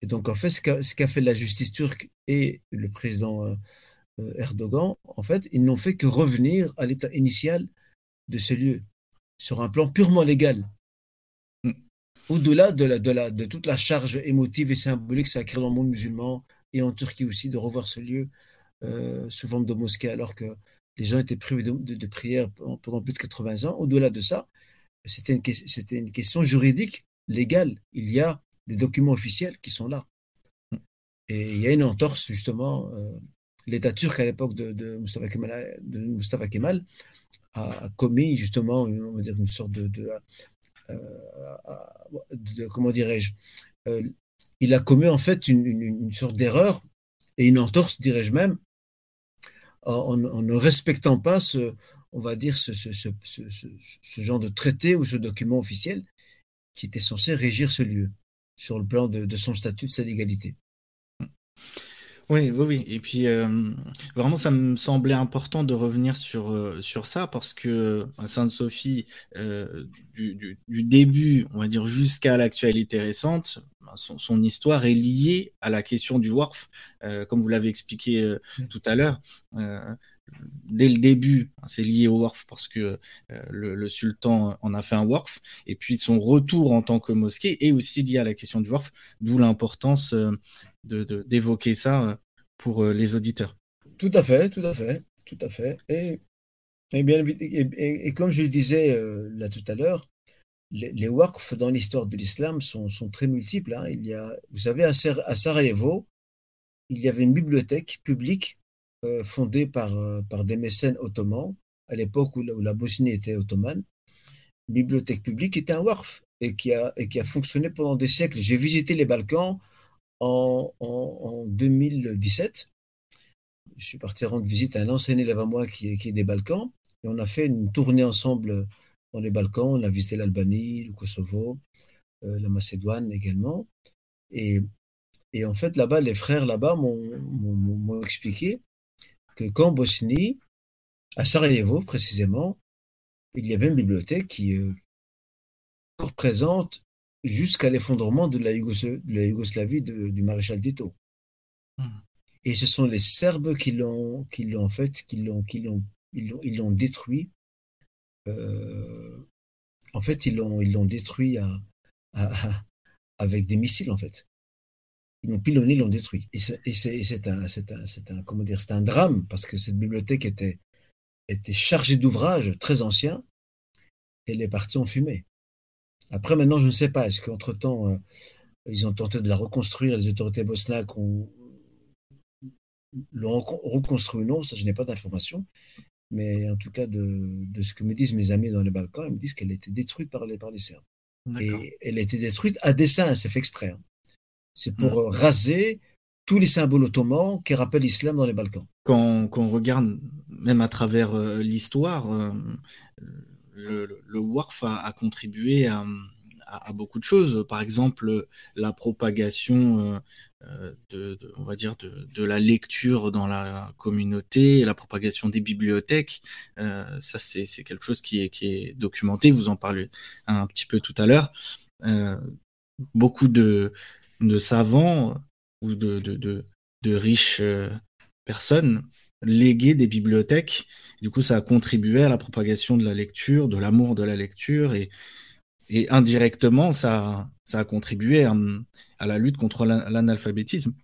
Et donc, en fait, ce qu'a fait la justice turque et le président euh, Erdogan, en fait, ils n'ont fait que revenir à l'état initial de ce lieu, sur un plan purement légal. Mm. Au-delà de, la, de, la, de toute la charge émotive et symbolique ça crée dans le monde musulman et en Turquie aussi de revoir ce lieu euh, sous forme de mosquée alors que les gens étaient privés de, de, prière pendant, plus de 80 ans. Au-delà de ça, c'était une, c'était une question juridique, légale. Il y a des documents officiels qui sont là. Mm. Et il y a une entorse, justement. Euh, L'État turc, à l'époque de, Mustafa Kemal, a commis justement une sorte de, de, euh, comment dirais-je euh, il a commis en fait une, sorte d'erreur et une entorse dirais-je même en, ne respectant pas ce on va dire ce, genre de traité ou ce document officiel qui était censé régir ce lieu sur le plan de son statut de sa légalité. Oui, oui, oui. Et puis, euh, vraiment, ça me semblait important de revenir sur, euh, sur ça parce que à Sainte-Sophie, euh, du, début, on va dire, jusqu'à l'actualité récente, ben, son, histoire est liée à la question du WARF, comme vous l'avez expliqué tout à l'heure. dès le début, hein, c'est lié au WARF parce que le, sultan en a fait un WARF, et puis son retour en tant que mosquée est aussi lié à la question du WARF, d'où l'importance d'évoquer de, ça euh, euh, les auditeurs. Tout à fait, tout à fait, tout à fait. Et, bien, et, comme je le disais euh, là tout à l'heure, les, les dans l'histoire de l'islam sont, sont, très multiples. Hein. Il y a, vous savez, à, Sarajevo, il y avait une bibliothèque publique fondée par, par des mécènes ottomans à l'époque où, la Bosnie était ottomane, bibliothèque publique était un WARF et qui a, et qui a fonctionné pendant des siècles. J'ai visité les Balkans en, en, 2017. Je suis parti rendre visite à un ancien élève à moi qui, est des Balkans et on a fait une tournée ensemble dans les Balkans. On a visité l'Albanie, le Kosovo, euh, la Macédoine également. Et, et en fait, là-bas, les frères là-bas m'ont expliqué que qu'en Bosnie, à Sarajevo précisément, il y avait une bibliothèque qui euh, représente jusqu'à l'effondrement de, la Yougoslavie du maréchal Tito. Hmm. Et ce sont les Serbes qui l'ont, qui l'ont fait, qui l'ont, qui l'ont, ils l'ont, ils l'ont détruit. Euh, en fait, ils l'ont, ils l'ont détruit avec des missiles en fait. Ils l'ont pilonné, ils l'ont détruit. Et c'est, et c'est, un, c'est un, c'est un, comment dire, c'est un drame parce que cette bibliothèque était, était chargée d'ouvrages très anciens. Et elle est partie en fumée. Après, maintenant, je ne sais pas. Est-ce qu'entre-temps, euh, ils ont tenté de la reconstruire, les autorités bosniaques ont l'ont reconstruit ou non Ça, je n'ai pas d'informations. Mais en tout cas, de, de, ce que me disent mes amis dans les Balkans, ils me disent qu'elle a été détruite par les, par les Serbes. Et elle a été détruite à dessein, c'est fait exprès. Hein. C'est pour hmm. raser tous les symboles ottomans qui rappellent l'islam dans les Balkans. Quand, quand, on regarde, même à travers euh, l'histoire, euh, le, le, WARF a, contribué à, beaucoup de choses. Par exemple, la propagation euh, de, on va dire de, la lecture dans la communauté, la propagation des bibliothèques. Euh, ça, c'est quelque chose qui est, qui est documenté. Vous en parlez un petit peu tout à l'heure. Euh, beaucoup de, savants ou de riches personnes léguer des bibliothèques. Du coup, ça a contribué à la propagation de la lecture, de l'amour de la lecture, et, indirectement, ça, a contribué à, la lutte contre l'analphabétisme.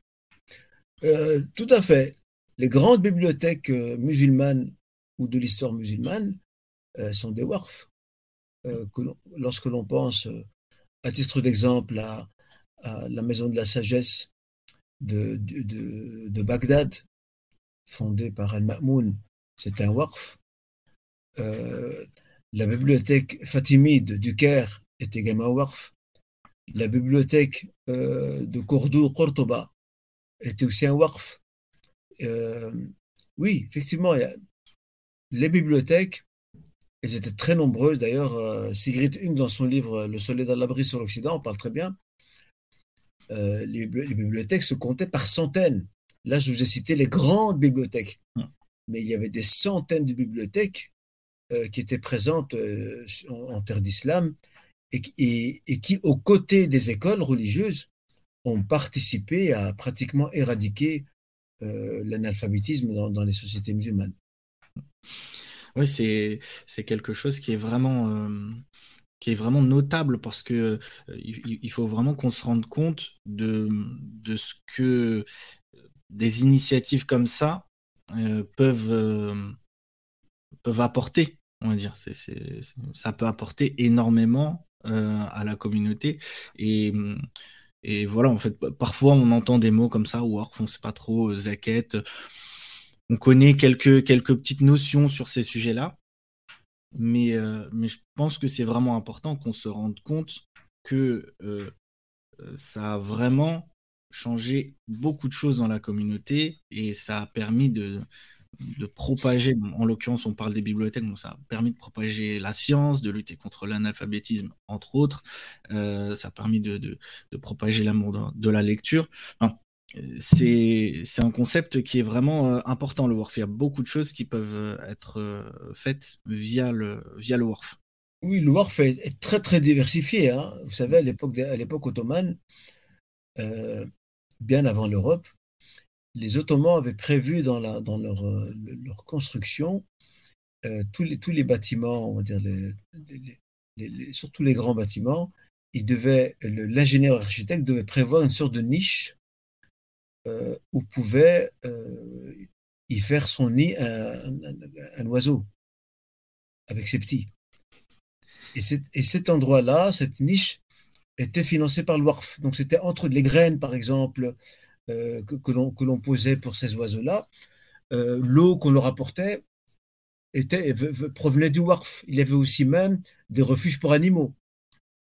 Euh, tout à fait. Les grandes bibliothèques euh, musulmanes ou de l'histoire musulmane euh, sont des WARF. lorsque l'on pense, à titre d'exemple, à, la Maison de la Sagesse de Bagdad, fondé par Al-Ma'moun, c'est un waqf. Euh, la bibliothèque fatimide du Caire est également un waqf. La bibliothèque euh, de Cordoue, Cordoba, était aussi un waqf. Euh, oui, effectivement, les bibliothèques, elles étaient très nombreuses. D'ailleurs, Sigrid Hung, dans son livre Le soleil dans l'abri sur l'Occident, parle très bien. les, bibliothèques se comptaient par centaines. Là, je vous ai cité les grandes bibliothèques, hmm. mais il y avait des centaines de bibliothèques euh, qui étaient présentes euh, en, terre d'islam et, qui, aux côtés des écoles religieuses, ont participé à pratiquement éradiquer euh, l'analphabétisme dans, les sociétés musulmanes. Oui, c'est, quelque chose qui est vraiment qui est vraiment notable parce que il, faut vraiment qu'on se rende compte de, de ce que des initiatives comme ça euh, peuvent, euh, peuvent apporter, on va dire. ça peut apporter énormément euh, à la communauté. Et, et voilà, en fait, parfois on entend des mots comme ça, work, on ne sait pas trop, zaket. On connaît quelques, quelques petites notions sur ces sujets-là. Mais, mais je pense que c'est vraiment important qu'on se rende compte que ça a vraiment changé beaucoup de choses dans la communauté et ça a permis de, de propager, en l'occurrence on parle des bibliothèques, donc ça a permis de propager la science, de lutter contre l'analphabétisme, entre autres, euh, ça a permis de, de, de propager l'amour de, la lecture. c'est un concept qui est vraiment euh, important, le WORF. Il y a beaucoup de choses qui peuvent euh, être faites via le, via le WORF. Oui, le WORF est, très très diversifié. Hein. Vous savez, à l'époque ottomane, bien avant l'Europe, les Ottomans avaient prévu dans, euh, leur, construction euh, tous, les, bâtiments, on va dire les, surtout les grands bâtiments, l'ingénieur architecte devait prévoir une sorte de niche euh, où pouvait y faire son nid un, oiseau avec ses petits. Et, et cet endroit-là, cette niche, était financé par le WARF. Donc c'était entre les graines, par exemple, euh, que, que l'on posait pour ces oiseaux-là, euh, l'eau qu'on leur apportait, était, provenait du Warf. Il y avait aussi même des refuges pour animaux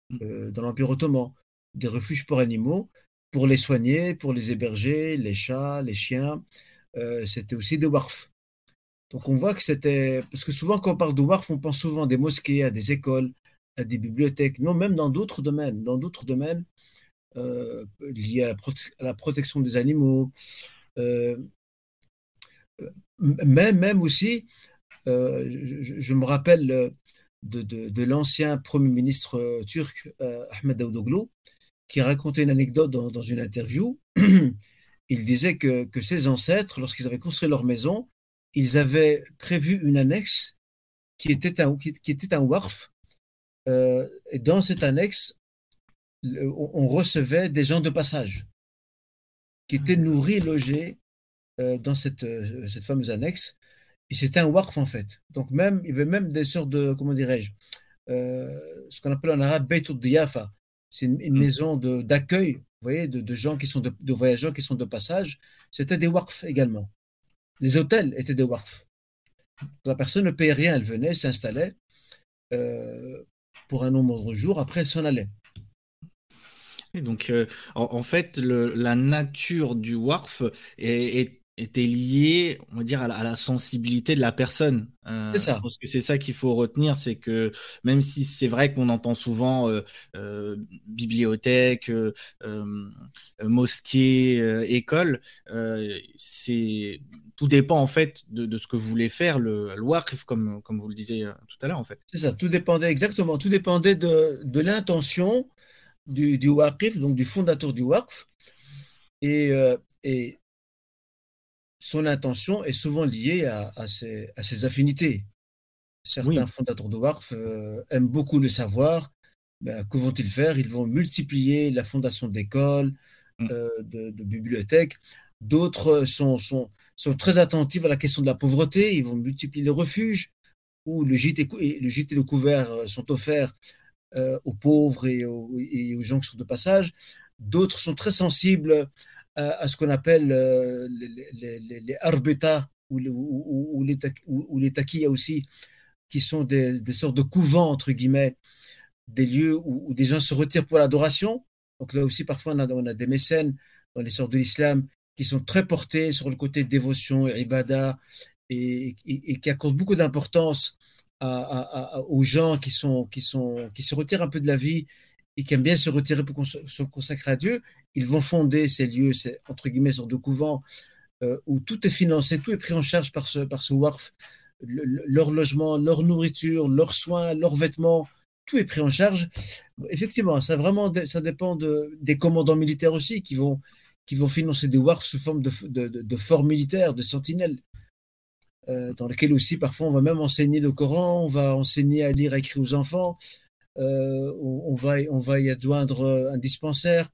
mm. dans l'Empire ottoman, des refuges pour animaux pour les soigner, pour les héberger, les chats, les chiens. c'était aussi des Warf. Donc on voit que c'était... Parce que souvent quand on parle de Warf, on pense souvent à des mosquées, à des écoles, des bibliothèques. Non, même dans d'autres domaines. Dans d'autres domaines euh, liés à la, protection des animaux. Euh, même, même aussi, euh, je, me rappelle de, l'ancien Premier ministre turc, Ahmed Daoudoglu, qui racontait une anecdote dans, dans une interview. Il disait que, que ses ancêtres, lorsqu'ils avaient construit leur maison, ils avaient prévu une annexe qui était un, qui. Euh, et dans cette annexe, on recevait des gens de passage qui étaient mmh. nourris, logés euh, dans cette, euh, cette fameuse annexe. Et c'était un warf en fait. Donc même, il y avait même des sortes de, comment dirais-je, ce qu'on appelle en arabe Beitul Diafa. C'est une, mmh. maison d'accueil, vous voyez, de, de, gens qui sont de, de voyageurs qui sont de passage. C'était des warfs également les hôtels étaient des warf. La personne ne payait rien, elle venait, s'installait euh, pour un nombre de jours, après s'en allait. Et donc, euh, en, fait, la nature du warf est était lié, on va dire, à la, sensibilité de la personne. Euh, c'est ça. Parce que c'est ça qu'il faut retenir, c'est que même si c'est vrai qu'on entend souvent euh, euh, bibliothèque, mosquée, école, c'est tout dépend en fait de, ce que vous voulez faire le, le comme, comme vous le disiez tout à l'heure en fait. C'est ça, tout dépendait exactement, tout dépendait de, de l'intention du, du donc du fondateur du Waqf. Et, et son intention est souvent liée à, ses, affinités. Certains fondateurs de WARF euh, aiment beaucoup le savoir. Ben, que vont-ils faire? Ils vont multiplier la fondation d'écoles, mm. euh, de, bibliothèques. D'autres sont, sont, sont, très attentifs à la question de la pauvreté. Ils vont multiplier les refuges où le gîte et le, couvert euh, sont offerts aux pauvres et aux, gens qui sont de passage. D'autres sont très sensibles à, ce qu'on appelle euh, les, les, les, arbeta ou, ou, les, ou, les taquillas aussi, qui sont des, sortes de couvents, entre guillemets, des lieux où, des gens se retirent pour l'adoration. Donc là aussi, parfois, on a des mécènes dans les sortes de l'islam qui sont très portés sur le côté dévotion et ibada et, qui accordent beaucoup d'importance aux gens qui, sont, qui, sont, qui se retirent un peu de la vie et qui aiment bien se retirer pour se consacrer à Dieu ils vont fonder ces lieux, ces, entre guillemets, sortes de couvents, euh, où tout est financé, tout est pris en charge par ce, par ce leur logement, leur nourriture, leurs soins, leurs vêtements, tout est pris en charge. Effectivement, ça, vraiment, ça dépend de, des commandants militaires aussi qui vont, qui vont financer des WARF sous forme de, de, de, forts militaires, de sentinelles. Euh, dans lesquels aussi parfois on va même enseigner le Coran, on va enseigner à lire et écrire aux enfants, euh, on, va, y adjoindre un dispensaire,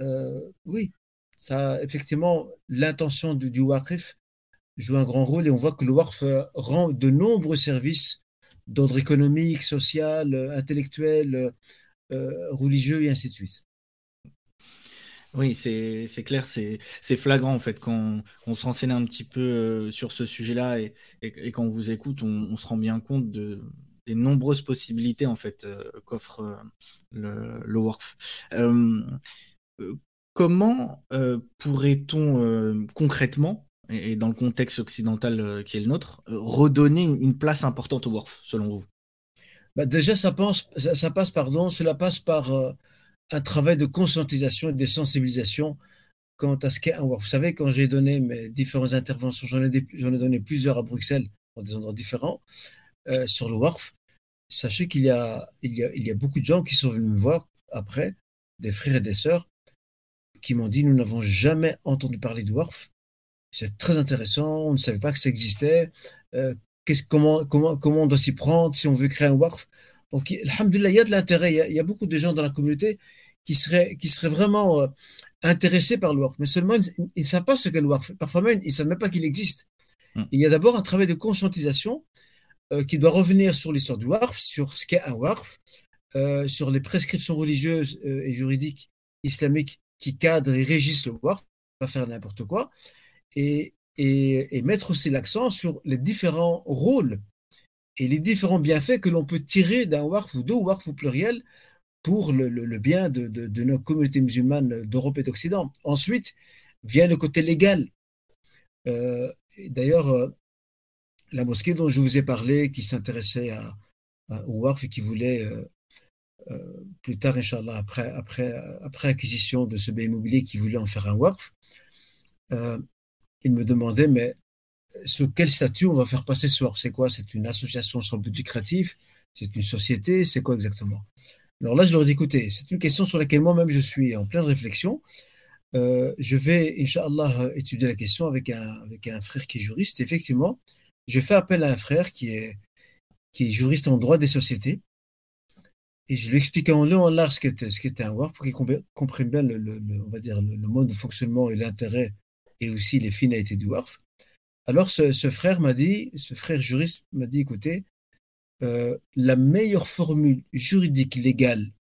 euh, oui, ça, effectivement, l'intention du, du joue un grand rôle et on voit que le WARF euh, rend de nombreux services d'ordre économique, social, euh, intellectuel, religieux et ainsi de suite. Oui, c'est clair, c'est flagrant en fait quand on se renseigne un petit peu sur ce sujet-là et, et, quand on vous écoute, on, se rend bien compte de, des nombreuses possibilités en fait qu'offre le, le WARF. Euh, comment euh, pourrait-on euh, concrètement, et, dans le contexte occidental qui est le nôtre, redonner une, place importante au WORF, selon vous? Bah Déjà, ça, ça, pardon, cela passe par un travail de conscientisation et de sensibilisation quant à ce qu'est un WORF. Vous savez, quand j'ai donné mes différentes interventions, j'en ai, donné plusieurs à Bruxelles, dans des endroits différents, sur le WORF, sachez qu'il y, a, beaucoup de gens qui sont venus me voir après, des frères et des sœurs, qui m'ont dit nous n'avons jamais entendu parler de WARF. C'est très intéressant, on ne savait pas que ça existait. Euh, comment on doit s'y prendre si on veut créer un WARF Donc, alhamdulillah, il y a de l'intérêt. Il, y a beaucoup de gens dans la communauté qui seraient, qui seraient vraiment euh, intéressés par le WARF. Mais seulement, ils ne savent pas ce qu'est le WARF. Parfois même, ils ne savent même pas qu'il existe. Hmm. Il y a d'abord un travail de conscientisation euh, qui doit revenir sur l'histoire du WARF, sur ce qu'est un WARF, sur les prescriptions religieuses et juridiques islamiques qui cadrent et régissent le WARF, pas faire n'importe quoi. Et, et, mettre aussi l'accent sur les différents rôles et les différents bienfaits que l'on peut tirer d'un WARF ou deux WARF au pluriel pour le, bien de, de, nos communautés musulmanes d'Europe et d'Occident. Ensuite vient le côté légal. Euh, D'ailleurs, euh, la mosquée dont je vous ai parlé, qui s'intéressait à, au WARF et qui voulait euh, plus tard, Inch'Allah, après, après, après acquisition de ce bien immobilier, qui voulait en faire un WARF, il me demandait, mais sur quel statut on va faire passer ce C'est quoi? C'est une association sans but lucratif? C'est une société? C'est quoi exactement? Alors là, je leur ai dit, écoutez, c'est une question sur laquelle moi-même je suis en pleine réflexion. Euh, je vais, Inch'Allah, étudier la question avec un, avec un frère qui est juriste. Effectivement, je fais appel à un frère qui est, qui est juriste en droit des sociétés. Et je lui explique en long en large ce qu'était, un WARF pour qu'il comprenne bien le, on va dire, le, mode de fonctionnement et l'intérêt et aussi les finalités du WARF. Alors ce, frère m'a dit, ce frère juriste m'a dit, écoutez, euh, la meilleure formule juridique légale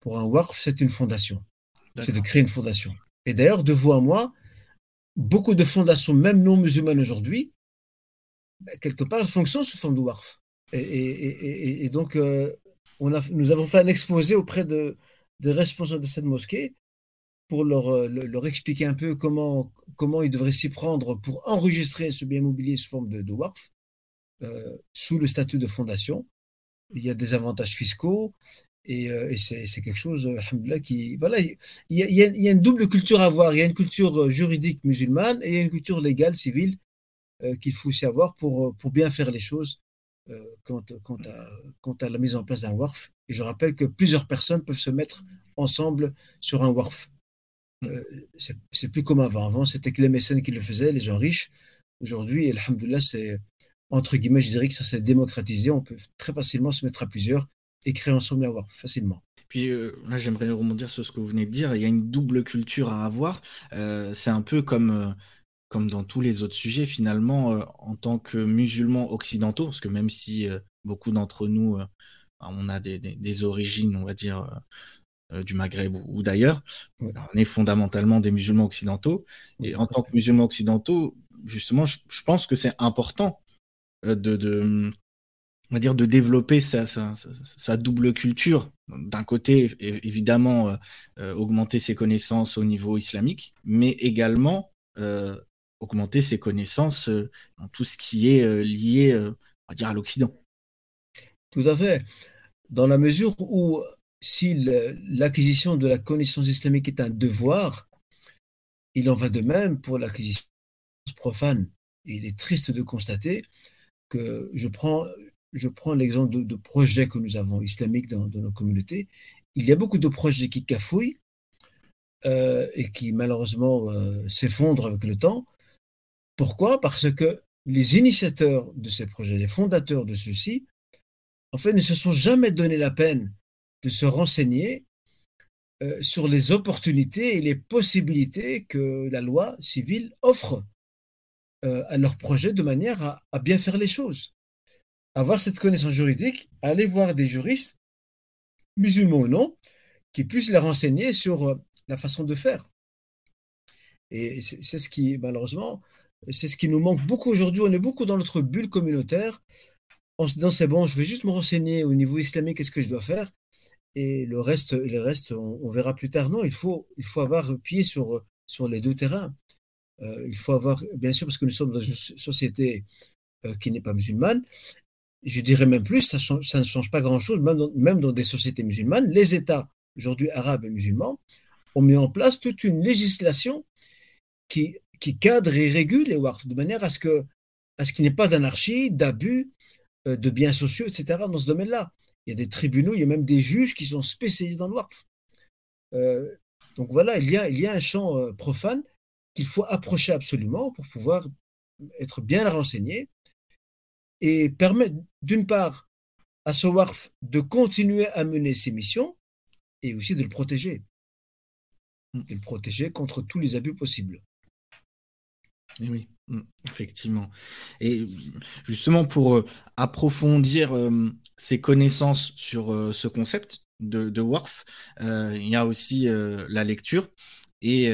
pour un WARF, c'est une fondation c'est de créer une fondation. Et d'ailleurs, de vous à moi, beaucoup de fondations, même non musulmanes aujourd'hui, ben, quelque part, elles fonctionnent sous forme de WARF. Et, donc, euh, on a, nous avons fait un exposé auprès de, des responsables de cette mosquée pour leur, euh, leur expliquer un peu comment, comment ils devraient s'y prendre pour enregistrer ce bien immobilier sous forme de, de euh, sous le statut de fondation. Il y a des avantages fiscaux, et, euh, c'est quelque chose, qui. Voilà, il y, a, une double culture à avoir. Il y a une culture juridique musulmane et il y a une culture légale, civile, qu'il faut aussi avoir pour, pour bien faire les choses quant, quant, à, à la mise en place d'un WARF. Et je rappelle que plusieurs personnes peuvent se mettre ensemble sur un WARF. C'est plus comme avant. Avant, c'était que les mécènes qui le faisaient, les gens riches. Aujourd'hui, alhamdoulilah, c'est entre guillemets, je dirais que ça s'est démocratisé. On peut très facilement se mettre à plusieurs et créer ensemble avoir facilement. Puis euh, là, j'aimerais rebondir sur ce que vous venez de dire. Il y a une double culture à avoir. Euh, c'est un peu comme, euh, comme dans tous les autres sujets, finalement, en tant que musulmans occidentaux, parce que même si beaucoup d'entre nous, on a des, origines, on va dire, du Maghreb ou, d'ailleurs, on est fondamentalement des musulmans occidentaux. Et en tant que musulmans occidentaux, justement, je, je pense que c'est important de, de on va dire, de développer sa, sa, double culture. D'un côté, évidemment, euh, euh, augmenter ses connaissances au niveau islamique, mais également euh, augmenter ses connaissances dans tout ce qui est lié, on va dire, à l'Occident. Tout à fait. Dans la mesure où, si l'acquisition de la connaissance islamique est un devoir, il en va de même pour l'acquisition profane. Il est triste de constater que je prends je prends l'exemple de, projets que nous avons islamiques dans, nos communautés. Il y a beaucoup de projets qui cafouillent euh, et qui malheureusement euh, s'effondrent avec le temps. Pourquoi? Parce que les initiateurs de ces projets, les fondateurs de ceux-ci, en fait, ne se sont jamais donné la peine de se renseigner euh, sur les opportunités et les possibilités que la loi civile offre à leurs projets de manière à bien faire les choses avoir cette connaissance juridique, aller voir des juristes, musulmans ou non, qui puissent les renseigner sur euh, la façon de faire. Et c'est ce qui, malheureusement, c'est ce qui nous manque beaucoup aujourd'hui. On est beaucoup dans notre bulle communautaire. En se disant, c'est bon, je vais juste me renseigner au niveau islamique, qu'est-ce que je dois faire? Et le reste, le reste on, verra plus tard. Non, il faut, il faut avoir pied sur, sur les deux terrains. Euh, il faut avoir, bien sûr, parce que nous sommes dans une société euh, qui n'est pas musulmane, je dirais même plus, ça, ne change pas grand-chose, même dans, des sociétés musulmanes. Les États, aujourd'hui arabes et musulmans, ont mis en place toute une législation qui, cadre et régule les WARF de manière à ce que à ce qu'il n'y ait pas d'anarchie, d'abus, euh, de biens sociaux, etc. dans ce domaine-là. Il y a des tribunaux, il y a même des juges qui sont spécialisés dans le WARF. Euh, donc voilà, il y a, il y a un champ euh, profane qu'il faut approcher absolument pour pouvoir être bien renseigné et permettre d'une part à ce WARF de continuer à mener ses missions et aussi de le protéger. Hmm. De le protéger contre tous les abus possibles. Et oui, hmm, effectivement. Et justement, pour euh, approfondir euh, ses connaissances sur euh, ce concept de, de WARF, il y a aussi la lecture. et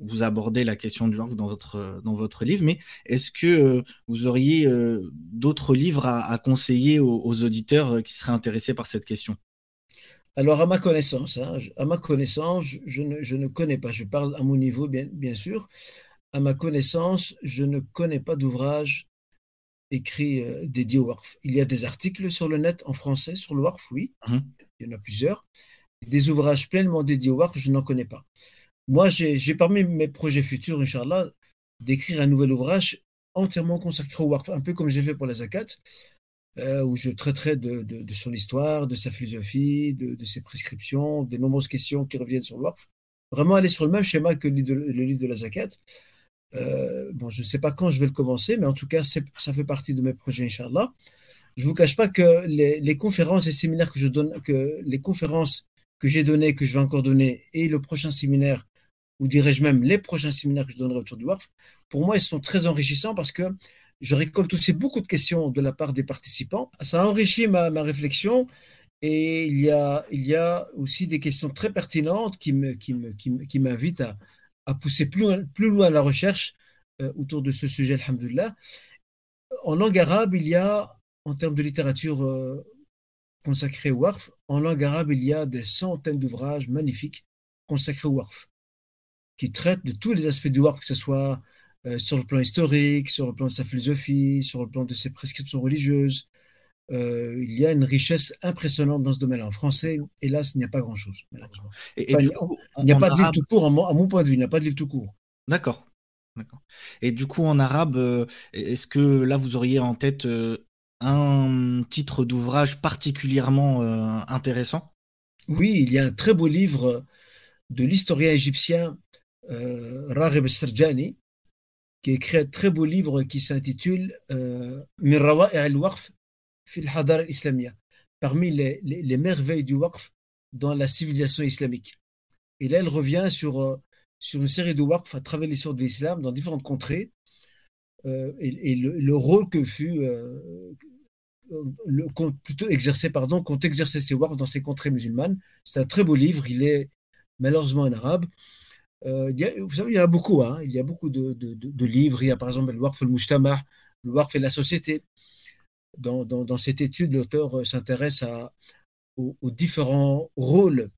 vous abordez la question du Waqf dans votre, dans votre livre, mais est-ce que vous auriez d'autres livres à, conseiller aux, auditeurs qui seraient intéressés par cette question? Alors, à ma connaissance, hein, à ma connaissance, je ne, je ne, connais pas, je parle à mon niveau, bien, bien sûr, à ma connaissance, je ne connais pas d'ouvrage écrit euh, dédié au WARF. Il y a des articles sur le net en français sur le WARF, oui, mmh. il y en a plusieurs. Des ouvrages pleinement dédiés au WARF, je n'en connais pas. Moi, j'ai parmi mes projets futurs, Inch'Allah, d'écrire un nouvel ouvrage entièrement consacré au WARF, un peu comme j'ai fait pour la Zakat. Euh, où je traiterai de, son histoire, de sa philosophie, de, ses prescriptions, des nombreuses questions qui reviennent sur le Vraiment aller sur le même schéma que le livre de, la Zakat. Euh, bon, je ne sais pas quand je vais le commencer, mais en tout cas, ça fait partie de mes projets, Inch'Allah. Je ne vous cache pas que les, conférences et séminaires que je donne, que les conférences que j'ai données, que je vais encore donner, et le prochain séminaire, ou dirais-je même les prochains séminaires que je donnerai autour du WARF, pour moi, ils sont très enrichissants parce que je récolte aussi beaucoup de questions de la part des participants. Ça enrichit ma, réflexion et il y, a, aussi des questions très pertinentes qui m'invitent à, à, pousser plus loin, plus loin la recherche euh, autour de ce sujet, alhamdulillah. En langue arabe, il y a, en termes de littérature euh, consacrée au Warf, en langue arabe, il y a des centaines d'ouvrages magnifiques consacrés au Warf, qui traitent de tous les aspects du Warf, que ce soit euh, sur le plan historique, sur le plan de sa philosophie, sur le plan de ses prescriptions religieuses. Euh, il y a une richesse impressionnante dans ce domaine-là. En français, hélas, il n'y a pas grand-chose, malheureusement. il n'y a, pas de livre tout court, à mon point de vue, il n'y a pas de livre tout court. D'accord. Et du coup, en arabe, euh, est-ce que là, vous auriez en tête un titre d'ouvrage particulièrement intéressant? Oui, il y a un très beau livre de l'historien égyptien euh, Raghib Serjani, qui a écrit un très beau livre qui s'intitule euh, Mirrawa et parmi les, les, merveilles du Waqf dans la civilisation islamique. Et là, elle revient sur, euh, sur une série de Waqf à travers l'histoire de l'islam dans différentes contrées euh, et, le, rôle que fut, le, plutôt exercé, pardon, qu'ont exercé ces Waqf dans ces contrées musulmanes. C'est un très beau livre, il est malheureusement en arabe. Euh, vous savez, il y a beaucoup, hein. il y a beaucoup de, de, livres. Il y a par exemple le Warf al-Mujtama, le Warf et la société. Dans, cette étude, l'auteur euh, s'intéresse aux, différents rôles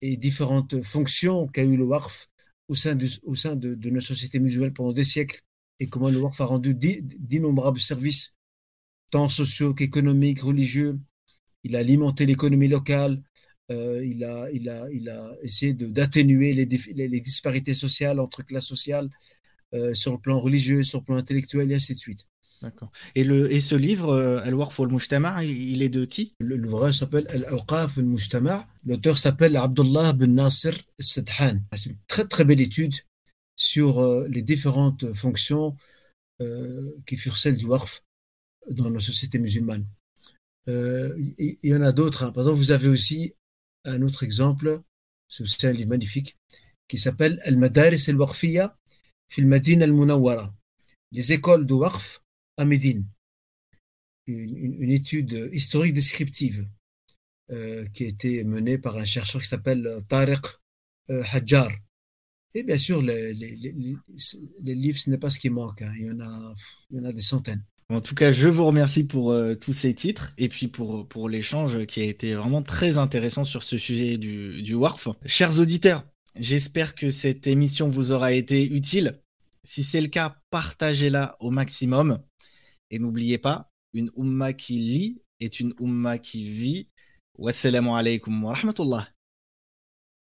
et différentes fonctions qu'a eu le Warf au sein, de, au sein de, nos sociétés musulmanes pendant des siècles et comment le Warf a rendu d'innombrables services, tant sociaux qu'économiques, religieux. Il a alimenté l'économie locale, euh, il, a, essayé d'atténuer les, les, disparités sociales entre classes sociales euh, sur le plan religieux, sur le plan intellectuel et ainsi de suite. Et, le, et ce livre, euh, Al-Warf al-Mujtama, il est de qui? L'ouvrage s'appelle Al-Awqaf al-Mujtama. L'auteur s'appelle Abdullah bin Nasir al-Sadhan. C'est une très très belle étude sur les différentes fonctions qui furent celles du Warf dans nos sociétés musulmanes. il y en a d'autres. Hein. Par exemple, vous avez aussi un autre exemple, c'est un livre magnifique, qui s'appelle Al-Madaris al-Waqfiyya fil Madina al-Munawwara, les écoles de Waqf à. Une, étude historique descriptive euh, qui a été menée par un chercheur qui s'appelle Tariq euh, Hajjar. Et bien sûr, les, livres, ce n'est pas ce qui manque. Hein. Il, y en a, il y en a des centaines. En tout cas, je vous remercie pour euh, tous ces titres et puis pour, pour l'échange qui a été vraiment très intéressant sur ce sujet du, du WARF. Chers auditeurs, j'espère que cette émission vous aura été utile. Si c'est le cas, partagez-la au maximum. Et n'oubliez pas, une umma qui lit est une umma qui vit. Wassalamu alaikum wa rahmatullah.